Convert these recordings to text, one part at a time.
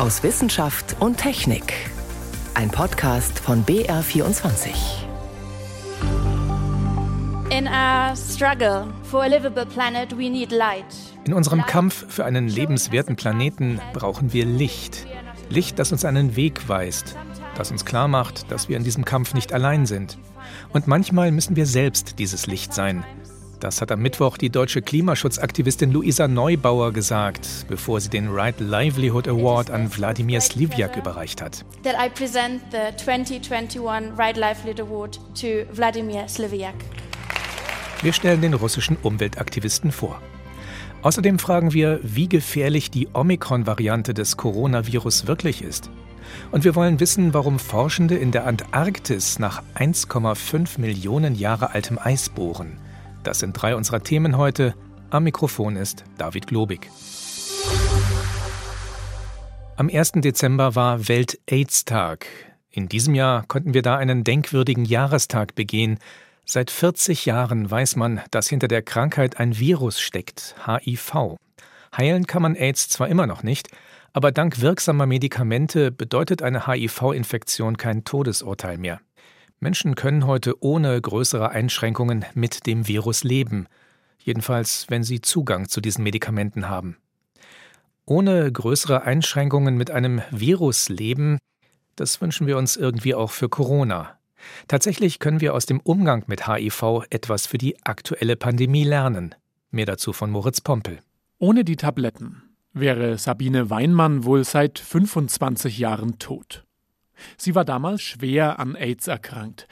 aus Wissenschaft und Technik. Ein Podcast von BR24. In our struggle for a livable planet, we need light. In unserem Kampf für einen lebenswerten Planeten brauchen wir Licht. Licht, das uns einen Weg weist, das uns klar macht, dass wir in diesem Kampf nicht allein sind. Und manchmal müssen wir selbst dieses Licht sein. Das hat am Mittwoch die deutsche Klimaschutzaktivistin Luisa Neubauer gesagt, bevor sie den Right Livelihood Award an Wladimir Slivjak überreicht hat. That I present the 2021 Right Livelihood Award to Wladimir Slivjak. Wir stellen den russischen Umweltaktivisten vor. Außerdem fragen wir, wie gefährlich die Omikron-Variante des Coronavirus wirklich ist. Und wir wollen wissen, warum Forschende in der Antarktis nach 1,5 Millionen Jahre altem Eis bohren. Das sind drei unserer Themen heute. Am Mikrofon ist David Globig. Am 1. Dezember war Welt-AIDS-Tag. In diesem Jahr konnten wir da einen denkwürdigen Jahrestag begehen. Seit 40 Jahren weiß man, dass hinter der Krankheit ein Virus steckt, HIV. Heilen kann man AIDS zwar immer noch nicht, aber dank wirksamer Medikamente bedeutet eine HIV-Infektion kein Todesurteil mehr. Menschen können heute ohne größere Einschränkungen mit dem Virus leben, jedenfalls wenn sie Zugang zu diesen Medikamenten haben. Ohne größere Einschränkungen mit einem Virus leben, das wünschen wir uns irgendwie auch für Corona. Tatsächlich können wir aus dem Umgang mit HIV etwas für die aktuelle Pandemie lernen. Mehr dazu von Moritz Pompel. Ohne die Tabletten wäre Sabine Weinmann wohl seit 25 Jahren tot. Sie war damals schwer an AIDS erkrankt.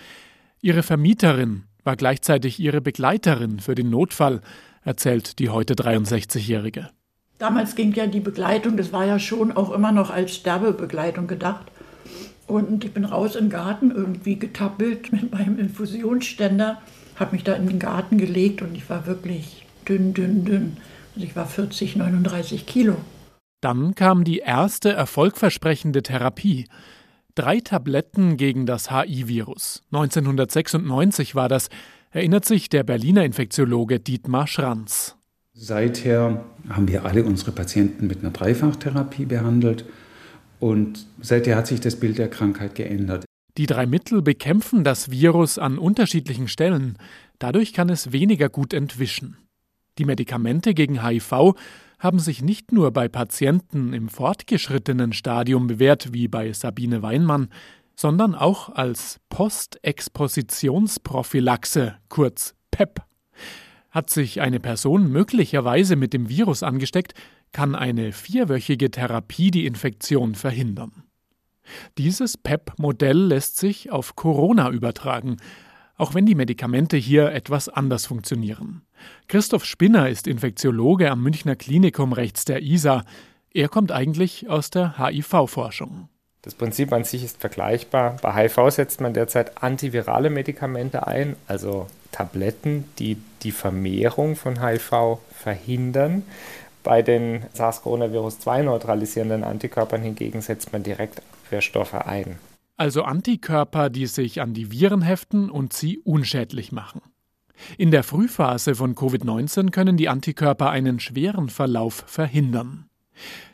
Ihre Vermieterin war gleichzeitig ihre Begleiterin für den Notfall, erzählt die heute 63-Jährige. Damals ging ja die Begleitung, das war ja schon auch immer noch als Sterbebegleitung gedacht. Und ich bin raus im Garten irgendwie getappelt mit meinem Infusionsständer, habe mich da in den Garten gelegt und ich war wirklich dünn, dünn, dünn. Also ich war 40, 39 Kilo. Dann kam die erste erfolgversprechende Therapie. Drei Tabletten gegen das HI-Virus. 1996 war das, erinnert sich der Berliner Infektiologe Dietmar Schranz. Seither haben wir alle unsere Patienten mit einer Dreifachtherapie behandelt und seither hat sich das Bild der Krankheit geändert. Die drei Mittel bekämpfen das Virus an unterschiedlichen Stellen. Dadurch kann es weniger gut entwischen. Die Medikamente gegen HIV haben sich nicht nur bei Patienten im fortgeschrittenen Stadium bewährt, wie bei Sabine Weinmann, sondern auch als Postexpositionsprophylaxe, kurz PEP. Hat sich eine Person möglicherweise mit dem Virus angesteckt, kann eine vierwöchige Therapie die Infektion verhindern. Dieses PEP-Modell lässt sich auf Corona übertragen, auch wenn die Medikamente hier etwas anders funktionieren. Christoph Spinner ist Infektiologe am Münchner Klinikum rechts der ISA. Er kommt eigentlich aus der HIV-Forschung. Das Prinzip an sich ist vergleichbar. Bei HIV setzt man derzeit antivirale Medikamente ein, also Tabletten, die die Vermehrung von HIV verhindern. Bei den SARS-CoV-2 neutralisierenden Antikörpern hingegen setzt man direkt Abwehrstoffe ein also Antikörper, die sich an die Viren heften und sie unschädlich machen. In der Frühphase von Covid-19 können die Antikörper einen schweren Verlauf verhindern.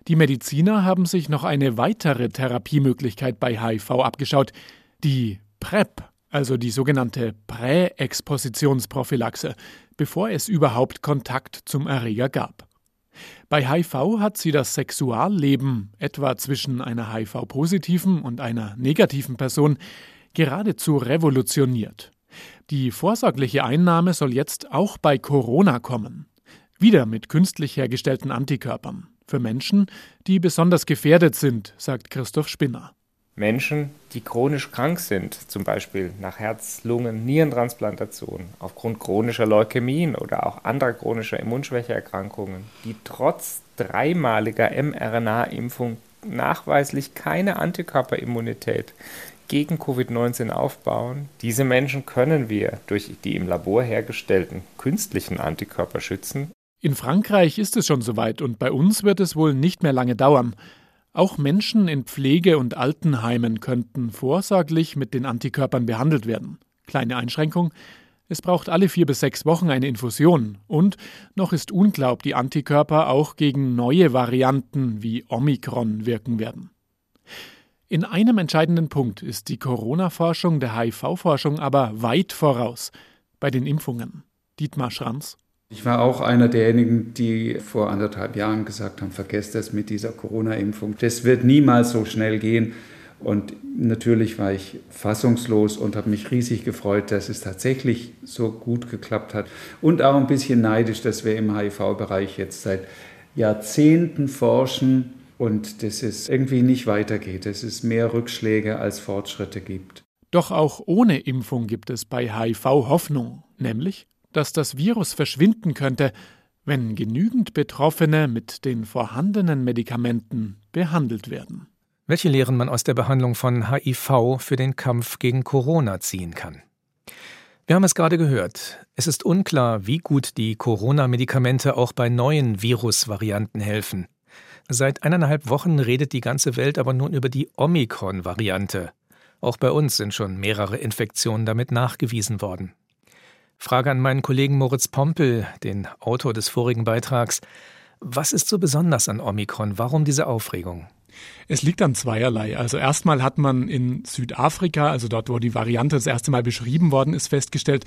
Die Mediziner haben sich noch eine weitere Therapiemöglichkeit bei HIV abgeschaut, die PrEP, also die sogenannte Präexpositionsprophylaxe, bevor es überhaupt Kontakt zum Erreger gab. Bei HIV hat sie das Sexualleben, etwa zwischen einer HIV-positiven und einer negativen Person, geradezu revolutioniert. Die vorsorgliche Einnahme soll jetzt auch bei Corona kommen. Wieder mit künstlich hergestellten Antikörpern. Für Menschen, die besonders gefährdet sind, sagt Christoph Spinner. Menschen, die chronisch krank sind, zum Beispiel nach Herz-, Lungen-, Nierentransplantation, aufgrund chronischer Leukämien oder auch anderer chronischer Immunschwächeerkrankungen, die trotz dreimaliger mRNA-Impfung nachweislich keine Antikörperimmunität gegen Covid-19 aufbauen. Diese Menschen können wir durch die im Labor hergestellten künstlichen Antikörper schützen. In Frankreich ist es schon soweit und bei uns wird es wohl nicht mehr lange dauern. Auch Menschen in Pflege- und Altenheimen könnten vorsorglich mit den Antikörpern behandelt werden. Kleine Einschränkung. Es braucht alle vier bis sechs Wochen eine Infusion und noch ist unklar, ob die Antikörper auch gegen neue Varianten wie Omikron wirken werden. In einem entscheidenden Punkt ist die Corona-Forschung der HIV-Forschung aber weit voraus bei den Impfungen. Dietmar Schranz. Ich war auch einer derjenigen, die vor anderthalb Jahren gesagt haben, vergesst das mit dieser Corona-Impfung. Das wird niemals so schnell gehen. Und natürlich war ich fassungslos und habe mich riesig gefreut, dass es tatsächlich so gut geklappt hat. Und auch ein bisschen neidisch, dass wir im HIV-Bereich jetzt seit Jahrzehnten forschen und dass es irgendwie nicht weitergeht, dass es mehr Rückschläge als Fortschritte gibt. Doch auch ohne Impfung gibt es bei HIV Hoffnung, nämlich, dass das Virus verschwinden könnte, wenn genügend Betroffene mit den vorhandenen Medikamenten behandelt werden. Welche Lehren man aus der Behandlung von HIV für den Kampf gegen Corona ziehen kann. Wir haben es gerade gehört. Es ist unklar, wie gut die Corona-Medikamente auch bei neuen Virusvarianten helfen. Seit eineinhalb Wochen redet die ganze Welt aber nun über die Omikron-Variante. Auch bei uns sind schon mehrere Infektionen damit nachgewiesen worden. Frage an meinen Kollegen Moritz Pompel, den Autor des vorigen Beitrags. Was ist so besonders an Omikron? Warum diese Aufregung? Es liegt an zweierlei. Also erstmal hat man in Südafrika, also dort, wo die Variante das erste Mal beschrieben worden ist, festgestellt,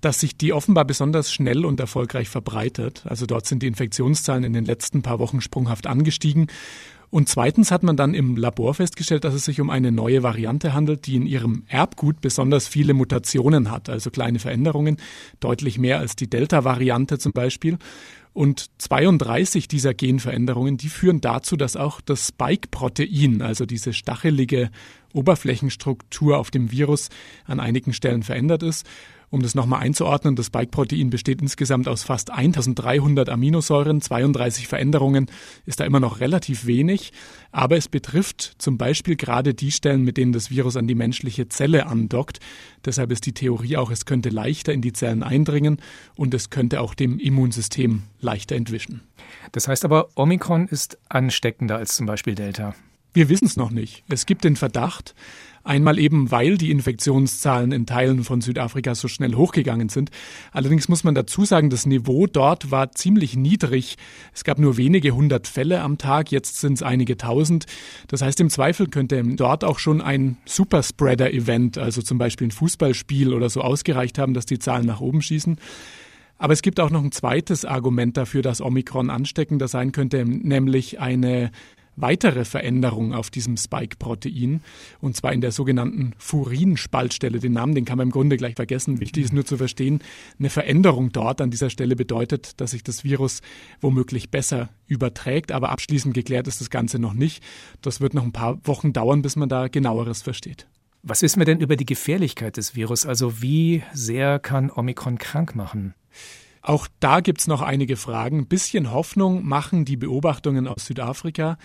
dass sich die offenbar besonders schnell und erfolgreich verbreitet. Also dort sind die Infektionszahlen in den letzten paar Wochen sprunghaft angestiegen. Und zweitens hat man dann im Labor festgestellt, dass es sich um eine neue Variante handelt, die in ihrem Erbgut besonders viele Mutationen hat, also kleine Veränderungen, deutlich mehr als die Delta-Variante zum Beispiel. Und 32 dieser Genveränderungen, die führen dazu, dass auch das Spike-Protein, also diese stachelige Oberflächenstruktur auf dem Virus, an einigen Stellen verändert ist. Um das nochmal einzuordnen, das Spike-Protein besteht insgesamt aus fast 1300 Aminosäuren, 32 Veränderungen ist da immer noch relativ wenig, aber es betrifft zum Beispiel gerade die Stellen, mit denen das Virus an die menschliche Zelle andockt. Deshalb ist die Theorie auch, es könnte leichter in die Zellen eindringen und es könnte auch dem Immunsystem leichter entwischen. Das heißt aber, Omikron ist ansteckender als zum Beispiel Delta. Wir wissen es noch nicht. Es gibt den Verdacht, Einmal eben, weil die Infektionszahlen in Teilen von Südafrika so schnell hochgegangen sind. Allerdings muss man dazu sagen, das Niveau dort war ziemlich niedrig. Es gab nur wenige hundert Fälle am Tag, jetzt sind es einige tausend. Das heißt, im Zweifel könnte dort auch schon ein Superspreader-Event, also zum Beispiel ein Fußballspiel oder so ausgereicht haben, dass die Zahlen nach oben schießen. Aber es gibt auch noch ein zweites Argument dafür, dass Omikron ansteckender sein könnte, nämlich eine weitere Veränderung auf diesem Spike-Protein, und zwar in der sogenannten Furin-Spaltstelle. Den Namen, den kann man im Grunde gleich vergessen. Wichtig ist nur zu verstehen, eine Veränderung dort an dieser Stelle bedeutet, dass sich das Virus womöglich besser überträgt, aber abschließend geklärt ist das Ganze noch nicht. Das wird noch ein paar Wochen dauern, bis man da genaueres versteht. Was wissen wir denn über die Gefährlichkeit des Virus? Also wie sehr kann Omikron krank machen? Auch da gibt's noch einige Fragen. Ein bisschen Hoffnung machen die Beobachtungen aus Südafrika.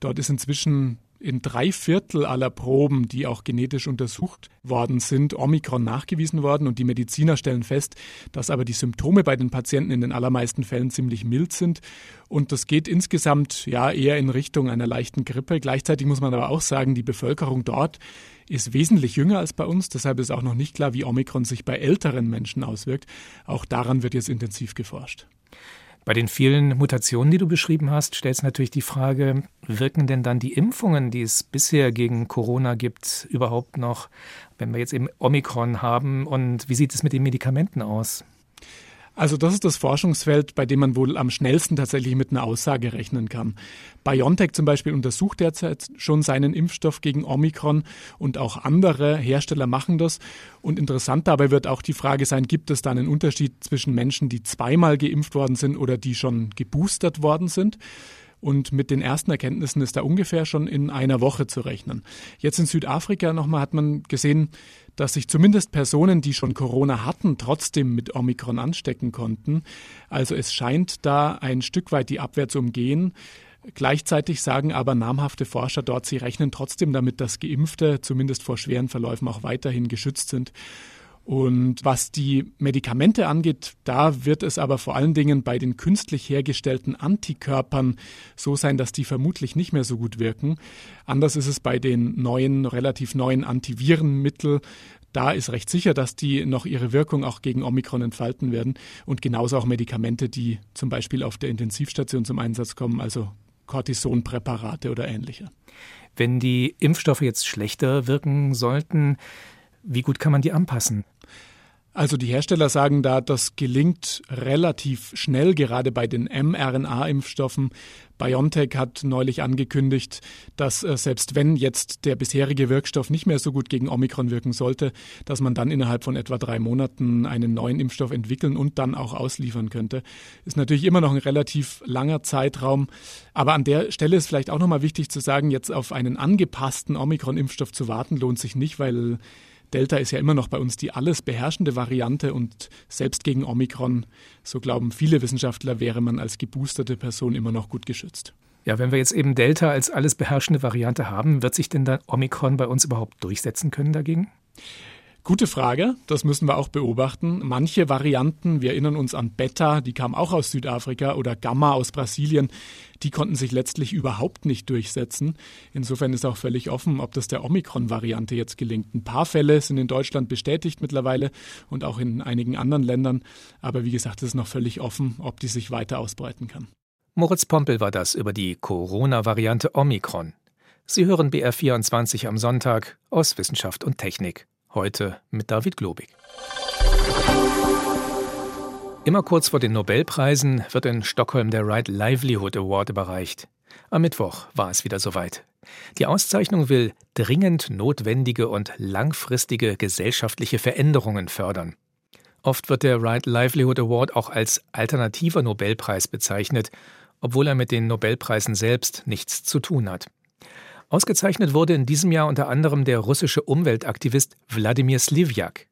Dort ist inzwischen in drei Viertel aller Proben, die auch genetisch untersucht worden sind, Omikron nachgewiesen worden und die Mediziner stellen fest, dass aber die Symptome bei den Patienten in den allermeisten Fällen ziemlich mild sind und das geht insgesamt ja eher in Richtung einer leichten Grippe. Gleichzeitig muss man aber auch sagen, die Bevölkerung dort ist wesentlich jünger als bei uns. Deshalb ist auch noch nicht klar, wie Omikron sich bei älteren Menschen auswirkt. Auch daran wird jetzt intensiv geforscht. Bei den vielen Mutationen, die du beschrieben hast, stellt es natürlich die Frage, wirken denn dann die Impfungen, die es bisher gegen Corona gibt, überhaupt noch, wenn wir jetzt eben Omikron haben? Und wie sieht es mit den Medikamenten aus? Also das ist das Forschungsfeld, bei dem man wohl am schnellsten tatsächlich mit einer Aussage rechnen kann. BioNTech zum Beispiel untersucht derzeit schon seinen Impfstoff gegen Omikron und auch andere Hersteller machen das. Und interessant dabei wird auch die Frage sein, gibt es da einen Unterschied zwischen Menschen, die zweimal geimpft worden sind oder die schon geboostert worden sind? Und mit den ersten Erkenntnissen ist da ungefähr schon in einer Woche zu rechnen. Jetzt in Südafrika nochmal hat man gesehen, dass sich zumindest Personen, die schon Corona hatten, trotzdem mit Omikron anstecken konnten. Also es scheint da ein Stück weit die Abwehr zu umgehen. Gleichzeitig sagen aber namhafte Forscher dort, sie rechnen trotzdem damit, dass Geimpfte zumindest vor schweren Verläufen auch weiterhin geschützt sind. Und was die Medikamente angeht, da wird es aber vor allen Dingen bei den künstlich hergestellten Antikörpern so sein, dass die vermutlich nicht mehr so gut wirken. Anders ist es bei den neuen, relativ neuen Antivirenmittel. da ist recht sicher, dass die noch ihre Wirkung auch gegen Omikron entfalten werden und genauso auch Medikamente, die zum Beispiel auf der Intensivstation zum Einsatz kommen, also Cortisonpräparate oder ähnliche. Wenn die Impfstoffe jetzt schlechter wirken sollten, wie gut kann man die anpassen? Also die Hersteller sagen da, das gelingt relativ schnell, gerade bei den mRNA-Impfstoffen. BioNTech hat neulich angekündigt, dass äh, selbst wenn jetzt der bisherige Wirkstoff nicht mehr so gut gegen Omikron wirken sollte, dass man dann innerhalb von etwa drei Monaten einen neuen Impfstoff entwickeln und dann auch ausliefern könnte. Ist natürlich immer noch ein relativ langer Zeitraum. Aber an der Stelle ist vielleicht auch nochmal wichtig zu sagen, jetzt auf einen angepassten Omikron-Impfstoff zu warten, lohnt sich nicht, weil Delta ist ja immer noch bei uns die alles beherrschende Variante und selbst gegen Omikron, so glauben viele Wissenschaftler, wäre man als geboosterte Person immer noch gut geschützt. Ja, wenn wir jetzt eben Delta als alles beherrschende Variante haben, wird sich denn dann Omikron bei uns überhaupt durchsetzen können dagegen? Gute Frage, das müssen wir auch beobachten. Manche Varianten, wir erinnern uns an Beta, die kam auch aus Südafrika, oder Gamma aus Brasilien, die konnten sich letztlich überhaupt nicht durchsetzen. Insofern ist auch völlig offen, ob das der Omikron-Variante jetzt gelingt. Ein paar Fälle sind in Deutschland bestätigt mittlerweile und auch in einigen anderen Ländern. Aber wie gesagt, es ist noch völlig offen, ob die sich weiter ausbreiten kann. Moritz Pompel war das über die Corona-Variante Omikron. Sie hören BR24 am Sonntag aus Wissenschaft und Technik. Heute mit David Globig. Immer kurz vor den Nobelpreisen wird in Stockholm der Right Livelihood Award überreicht. Am Mittwoch war es wieder soweit. Die Auszeichnung will dringend notwendige und langfristige gesellschaftliche Veränderungen fördern. Oft wird der Right Livelihood Award auch als alternativer Nobelpreis bezeichnet, obwohl er mit den Nobelpreisen selbst nichts zu tun hat. Ausgezeichnet wurde in diesem Jahr unter anderem der russische Umweltaktivist Wladimir Slivjak.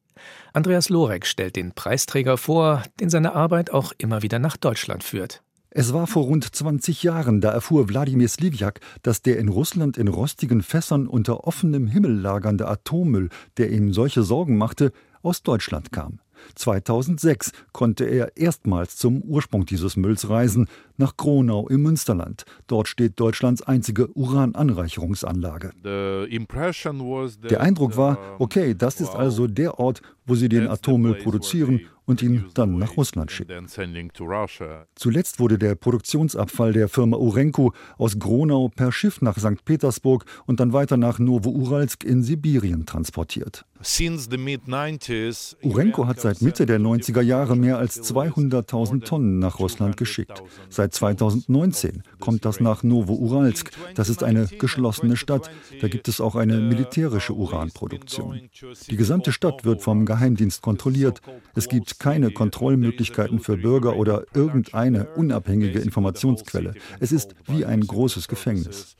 Andreas Lorek stellt den Preisträger vor, den seine Arbeit auch immer wieder nach Deutschland führt. Es war vor rund 20 Jahren, da erfuhr Wladimir Slivjak, dass der in Russland in rostigen Fässern unter offenem Himmel lagernde Atommüll, der ihm solche Sorgen machte, aus Deutschland kam. 2006 konnte er erstmals zum Ursprung dieses Mülls reisen, nach Gronau im Münsterland. Dort steht Deutschlands einzige Urananreicherungsanlage. Der Eindruck war, okay, das ist also der Ort, wo sie den Atommüll produzieren und ihn dann nach Russland schicken. Zuletzt wurde der Produktionsabfall der Firma Urenco aus Gronau per Schiff nach St. Petersburg und dann weiter nach Novouralsk in Sibirien transportiert. Urenco hat seit Mitte der 90er Jahre mehr als 200.000 Tonnen nach Russland geschickt. Seit 2019 kommt das nach Novouralsk. Das ist eine geschlossene Stadt. Da gibt es auch eine militärische Uranproduktion. Die gesamte Stadt wird vom Geheimdienst kontrolliert. Es gibt keine Kontrollmöglichkeiten für Bürger oder irgendeine unabhängige Informationsquelle. Es ist wie ein großes Gefängnis.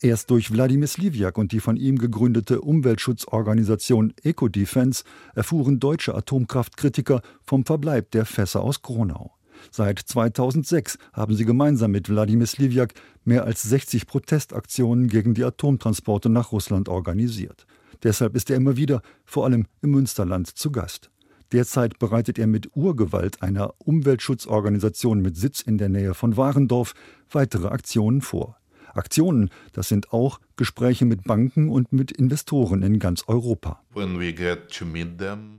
Erst durch Wladimir Slivjak und die von ihm gegründete Umweltschutzorganisation Ecodefense erfuhren deutsche Atomkraftkritiker vom Verbleib der Fässer aus Gronau. Seit 2006 haben sie gemeinsam mit Wladimir Slivjak mehr als 60 Protestaktionen gegen die Atomtransporte nach Russland organisiert. Deshalb ist er immer wieder, vor allem im Münsterland, zu Gast. Derzeit bereitet er mit Urgewalt einer Umweltschutzorganisation mit Sitz in der Nähe von Warendorf weitere Aktionen vor. Aktionen, das sind auch Gespräche mit Banken und mit Investoren in ganz Europa.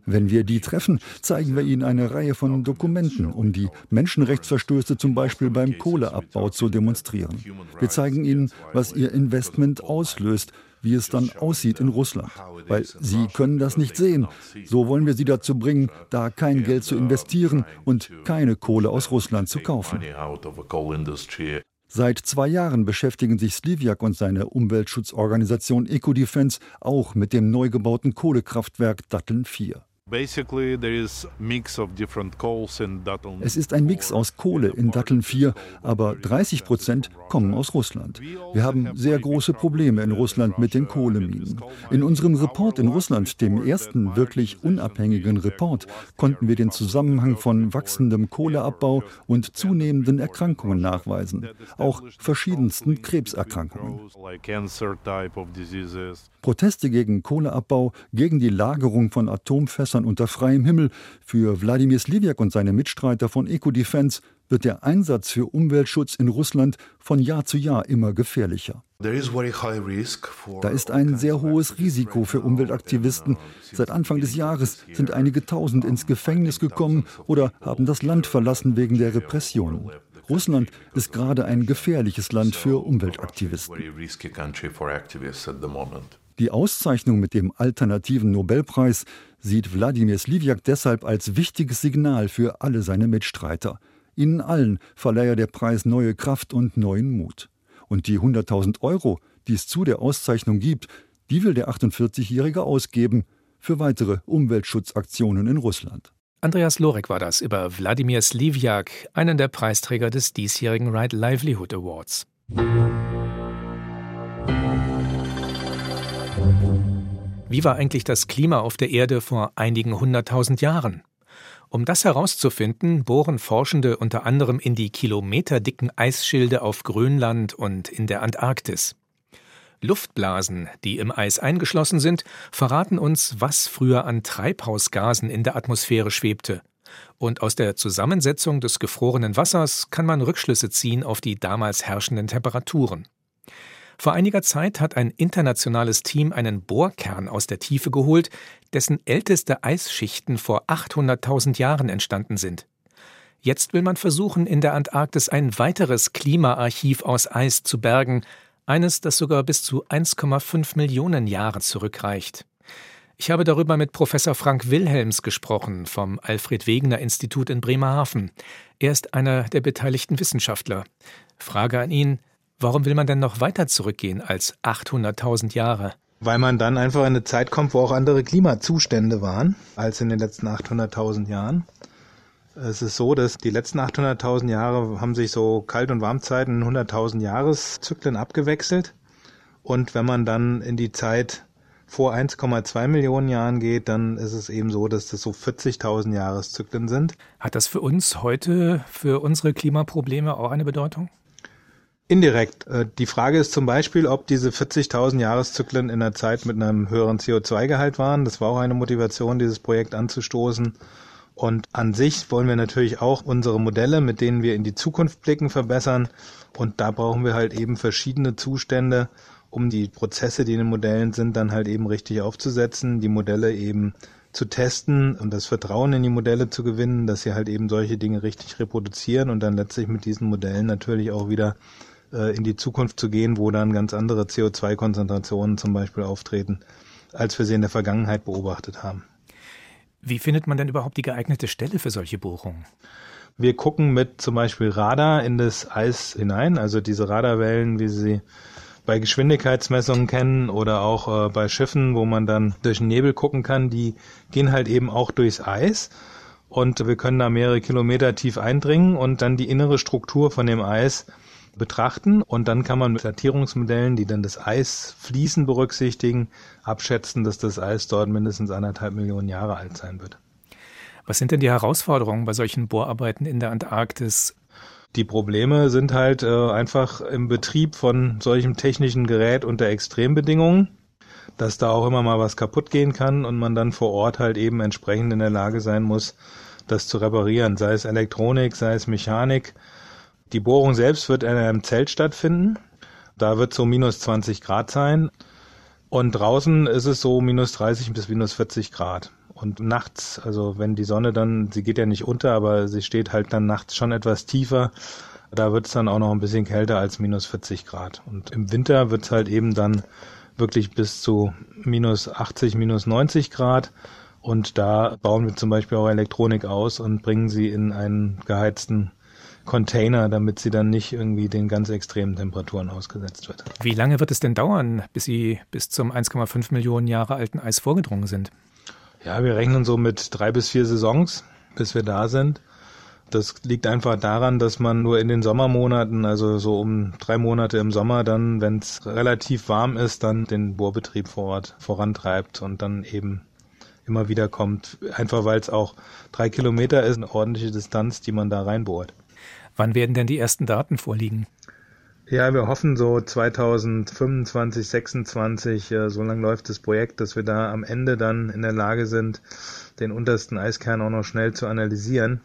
Wenn wir die treffen, zeigen wir ihnen eine Reihe von Dokumenten, um die Menschenrechtsverstöße zum Beispiel beim Kohleabbau zu demonstrieren. Wir zeigen ihnen, was ihr Investment auslöst, wie es dann aussieht in Russland. Weil sie können das nicht sehen. So wollen wir sie dazu bringen, da kein Geld zu investieren und keine Kohle aus Russland zu kaufen. Seit zwei Jahren beschäftigen sich Slivjak und seine Umweltschutzorganisation Ecodefense auch mit dem neu gebauten Kohlekraftwerk Datteln 4. Es ist ein Mix aus Kohle in Datteln 4, aber 30 Prozent kommen aus Russland. Wir haben sehr große Probleme in Russland mit den Kohleminen. In unserem Report in Russland, dem ersten wirklich unabhängigen Report, konnten wir den Zusammenhang von wachsendem Kohleabbau und zunehmenden Erkrankungen nachweisen, auch verschiedensten Krebserkrankungen. Proteste gegen Kohleabbau, gegen die Lagerung von Atomfässern Panzern unter freiem Himmel. Für Wladimir Slivjak und seine Mitstreiter von Ecodefense wird der Einsatz für Umweltschutz in Russland von Jahr zu Jahr immer gefährlicher. Da ist ein sehr hohes Risiko für Umweltaktivisten. Seit Anfang des Jahres sind einige tausend ins Gefängnis gekommen oder haben das Land verlassen wegen der Repressionen. Russland ist gerade ein gefährliches Land für Umweltaktivisten. Die Auszeichnung mit dem alternativen Nobelpreis sieht Wladimir Sliviak deshalb als wichtiges Signal für alle seine Mitstreiter. Ihnen allen verleihe der Preis neue Kraft und neuen Mut. Und die 100.000 Euro, die es zu der Auszeichnung gibt, die will der 48-Jährige ausgeben für weitere Umweltschutzaktionen in Russland. Andreas Lorek war das über Wladimir Sliviak, einen der Preisträger des diesjährigen Right Livelihood Awards. Wie war eigentlich das Klima auf der Erde vor einigen hunderttausend Jahren? Um das herauszufinden, bohren Forschende unter anderem in die kilometerdicken Eisschilde auf Grönland und in der Antarktis. Luftblasen, die im Eis eingeschlossen sind, verraten uns, was früher an Treibhausgasen in der Atmosphäre schwebte. Und aus der Zusammensetzung des gefrorenen Wassers kann man Rückschlüsse ziehen auf die damals herrschenden Temperaturen. Vor einiger Zeit hat ein internationales Team einen Bohrkern aus der Tiefe geholt, dessen älteste Eisschichten vor 800.000 Jahren entstanden sind. Jetzt will man versuchen, in der Antarktis ein weiteres Klimaarchiv aus Eis zu bergen, eines, das sogar bis zu 1,5 Millionen Jahre zurückreicht. Ich habe darüber mit Professor Frank Wilhelms gesprochen vom Alfred Wegener Institut in Bremerhaven. Er ist einer der beteiligten Wissenschaftler. Frage an ihn, Warum will man denn noch weiter zurückgehen als 800.000 Jahre? Weil man dann einfach in eine Zeit kommt, wo auch andere Klimazustände waren als in den letzten 800.000 Jahren. Es ist so, dass die letzten 800.000 Jahre haben sich so Kalt- und Warmzeiten in 100.000 Jahreszyklen abgewechselt. Und wenn man dann in die Zeit vor 1,2 Millionen Jahren geht, dann ist es eben so, dass das so 40.000 Jahreszyklen sind. Hat das für uns heute, für unsere Klimaprobleme auch eine Bedeutung? Indirekt. Äh, die Frage ist zum Beispiel, ob diese 40.000 Jahreszyklen in der Zeit mit einem höheren CO2-Gehalt waren. Das war auch eine Motivation, dieses Projekt anzustoßen. Und an sich wollen wir natürlich auch unsere Modelle, mit denen wir in die Zukunft blicken, verbessern. Und da brauchen wir halt eben verschiedene Zustände, um die Prozesse, die in den Modellen sind, dann halt eben richtig aufzusetzen, die Modelle eben zu testen und das Vertrauen in die Modelle zu gewinnen, dass sie halt eben solche Dinge richtig reproduzieren und dann letztlich mit diesen Modellen natürlich auch wieder äh, in die Zukunft zu gehen, wo dann ganz andere CO2-Konzentrationen zum Beispiel auftreten, als wir sie in der Vergangenheit beobachtet haben. Wie findet man denn überhaupt die geeignete Stelle für solche Bohrungen? Wir gucken mit zum Beispiel Radar in das Eis hinein, also diese Radarwellen, wie Sie bei Geschwindigkeitsmessungen kennen oder auch äh, bei Schiffen, wo man dann durch den Nebel gucken kann, die gehen halt eben auch durchs Eis und wir können da mehrere Kilometer tief eindringen und dann die innere Struktur von dem Eis betrachten und dann kann man mit Datierungsmodellen, die dann das Eisfließen berücksichtigen, abschätzen, dass das Eis dort mindestens anderthalb Millionen Jahre alt sein wird. Was sind denn die Herausforderungen bei solchen Bohrarbeiten in der Antarktis? Die Probleme sind halt äh, einfach im Betrieb von solchem technischen Gerät unter Extrembedingungen, dass da auch immer mal was kaputt gehen kann und man dann vor Ort halt eben entsprechend in der Lage sein muss, das zu reparieren, sei es Elektronik, sei es Mechanik die Bohrung selbst wird in einem Zelt stattfinden. Da wird so minus 20 Grad sein. Und draußen ist es so minus 30 bis minus 40 Grad. Und nachts, also wenn die Sonne dann, sie geht ja nicht unter, aber sie steht halt dann nachts schon etwas tiefer. Da wird es dann auch noch ein bisschen kälter als minus 40 Grad. Und im Winter wird es halt eben dann wirklich bis zu minus 80, minus 90 Grad. Und da bauen wir zum Beispiel auch Elektronik aus und bringen sie in einen geheizten Container, damit sie dann nicht irgendwie den ganz extremen Temperaturen ausgesetzt wird. Wie lange wird es denn dauern, bis sie bis zum 1,5 Millionen Jahre alten Eis vorgedrungen sind? Ja, wir rechnen so mit drei bis vier Saisons, bis wir da sind. Das liegt einfach daran, dass man nur in den Sommermonaten, also so um drei Monate im Sommer, dann, wenn es relativ warm ist, dann den Bohrbetrieb vor Ort vorantreibt und dann eben immer wieder kommt. Einfach weil es auch drei Kilometer ist, eine ordentliche Distanz, die man da reinbohrt. Wann werden denn die ersten Daten vorliegen? Ja, wir hoffen so 2025, 26, äh, so lang läuft das Projekt, dass wir da am Ende dann in der Lage sind, den untersten Eiskern auch noch schnell zu analysieren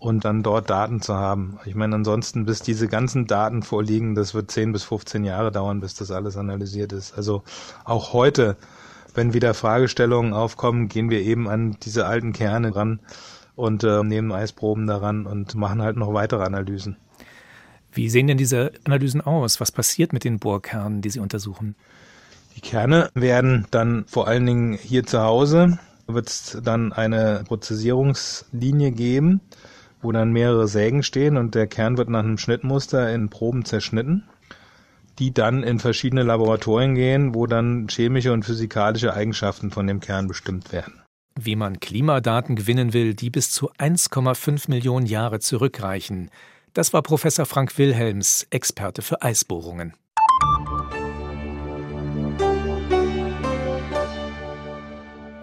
und dann dort Daten zu haben. Ich meine, ansonsten, bis diese ganzen Daten vorliegen, das wird 10 bis 15 Jahre dauern, bis das alles analysiert ist. Also auch heute, wenn wieder Fragestellungen aufkommen, gehen wir eben an diese alten Kerne ran und äh, nehmen Eisproben daran und machen halt noch weitere Analysen. Wie sehen denn diese Analysen aus? Was passiert mit den Bohrkernen, die Sie untersuchen? Die Kerne werden dann vor allen Dingen hier zu Hause, wird es dann eine Prozessierungslinie geben, wo dann mehrere Sägen stehen und der Kern wird nach einem Schnittmuster in Proben zerschnitten, die dann in verschiedene Laboratorien gehen, wo dann chemische und physikalische Eigenschaften von dem Kern bestimmt werden. Wie man Klimadaten gewinnen will, die bis zu 1,5 Millionen Jahre zurückreichen, das war Professor Frank Wilhelms, Experte für Eisbohrungen.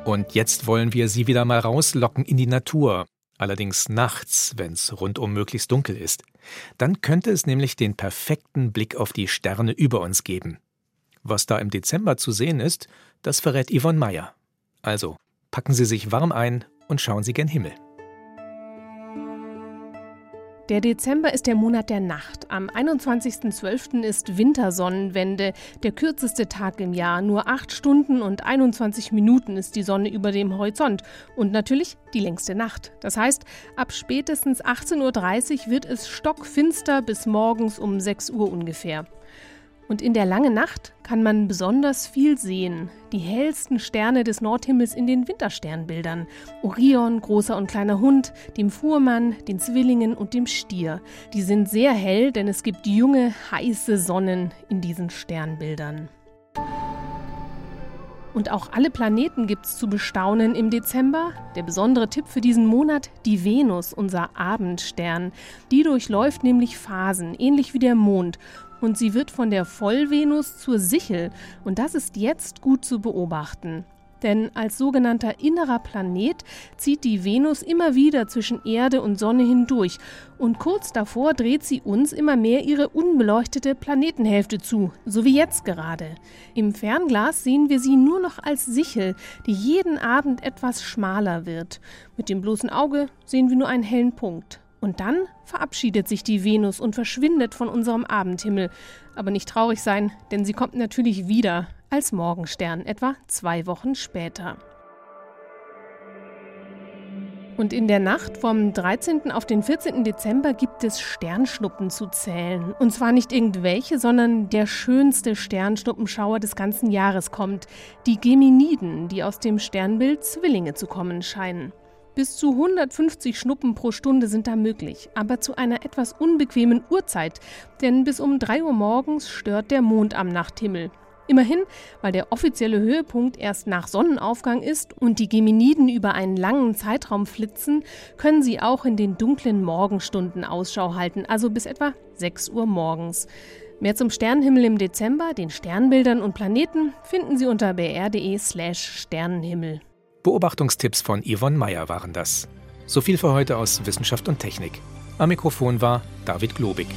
Und jetzt wollen wir Sie wieder mal rauslocken in die Natur. Allerdings nachts, wenn es rundum möglichst dunkel ist. Dann könnte es nämlich den perfekten Blick auf die Sterne über uns geben. Was da im Dezember zu sehen ist, das verrät Yvonne Meyer. Also, packen Sie sich warm ein und schauen Sie gen Himmel. Der Dezember ist der Monat der Nacht. Am 21.12. ist Wintersonnenwende, der kürzeste Tag im Jahr. Nur 8 Stunden und 21 Minuten ist die Sonne über dem Horizont. Und natürlich die längste Nacht. Das heißt, ab spätestens 18.30 Uhr wird es stockfinster bis morgens um 6 Uhr ungefähr. Und in der langen Nacht kann man besonders viel sehen. Die hellsten Sterne des Nordhimmels in den Wintersternbildern. Orion, großer und kleiner Hund, dem Fuhrmann, den Zwillingen und dem Stier. Die sind sehr hell, denn es gibt junge, heiße Sonnen in diesen Sternbildern. Und auch alle Planeten gibt es zu bestaunen im Dezember. Der besondere Tipp für diesen Monat, die Venus, unser Abendstern. Die durchläuft nämlich Phasen, ähnlich wie der Mond und sie wird von der Vollvenus zur Sichel und das ist jetzt gut zu beobachten. Denn als sogenannter innerer Planet zieht die Venus immer wieder zwischen Erde und Sonne hindurch und kurz davor dreht sie uns immer mehr ihre unbeleuchtete Planetenhälfte zu, so wie jetzt gerade. Im Fernglas sehen wir sie nur noch als Sichel, die jeden Abend etwas schmaler wird. Mit dem bloßen Auge sehen wir nur einen hellen Punkt. Und dann verabschiedet sich die Venus und verschwindet von unserem Abendhimmel. Aber nicht traurig sein, denn sie kommt natürlich wieder als Morgenstern, etwa zwei Wochen später. Und in der Nacht vom 13. auf den 14. Dezember gibt es Sternschnuppen zu zählen. Und zwar nicht irgendwelche, sondern der schönste Sternschnuppenschauer des ganzen Jahres kommt. Die Geminiden, die aus dem Sternbild Zwillinge zu kommen scheinen. Bis zu 150 Schnuppen pro Stunde sind da möglich, aber zu einer etwas unbequemen Uhrzeit, denn bis um 3 Uhr morgens stört der Mond am Nachthimmel. Immerhin, weil der offizielle Höhepunkt erst nach Sonnenaufgang ist und die Geminiden über einen langen Zeitraum flitzen, können sie auch in den dunklen Morgenstunden Ausschau halten, also bis etwa 6 Uhr morgens. Mehr zum Sternenhimmel im Dezember, den Sternbildern und Planeten finden Sie unter br.de/slash Sternenhimmel. Beobachtungstipps von Yvonne Meyer waren das. So viel für heute aus Wissenschaft und Technik. Am Mikrofon war David Globig.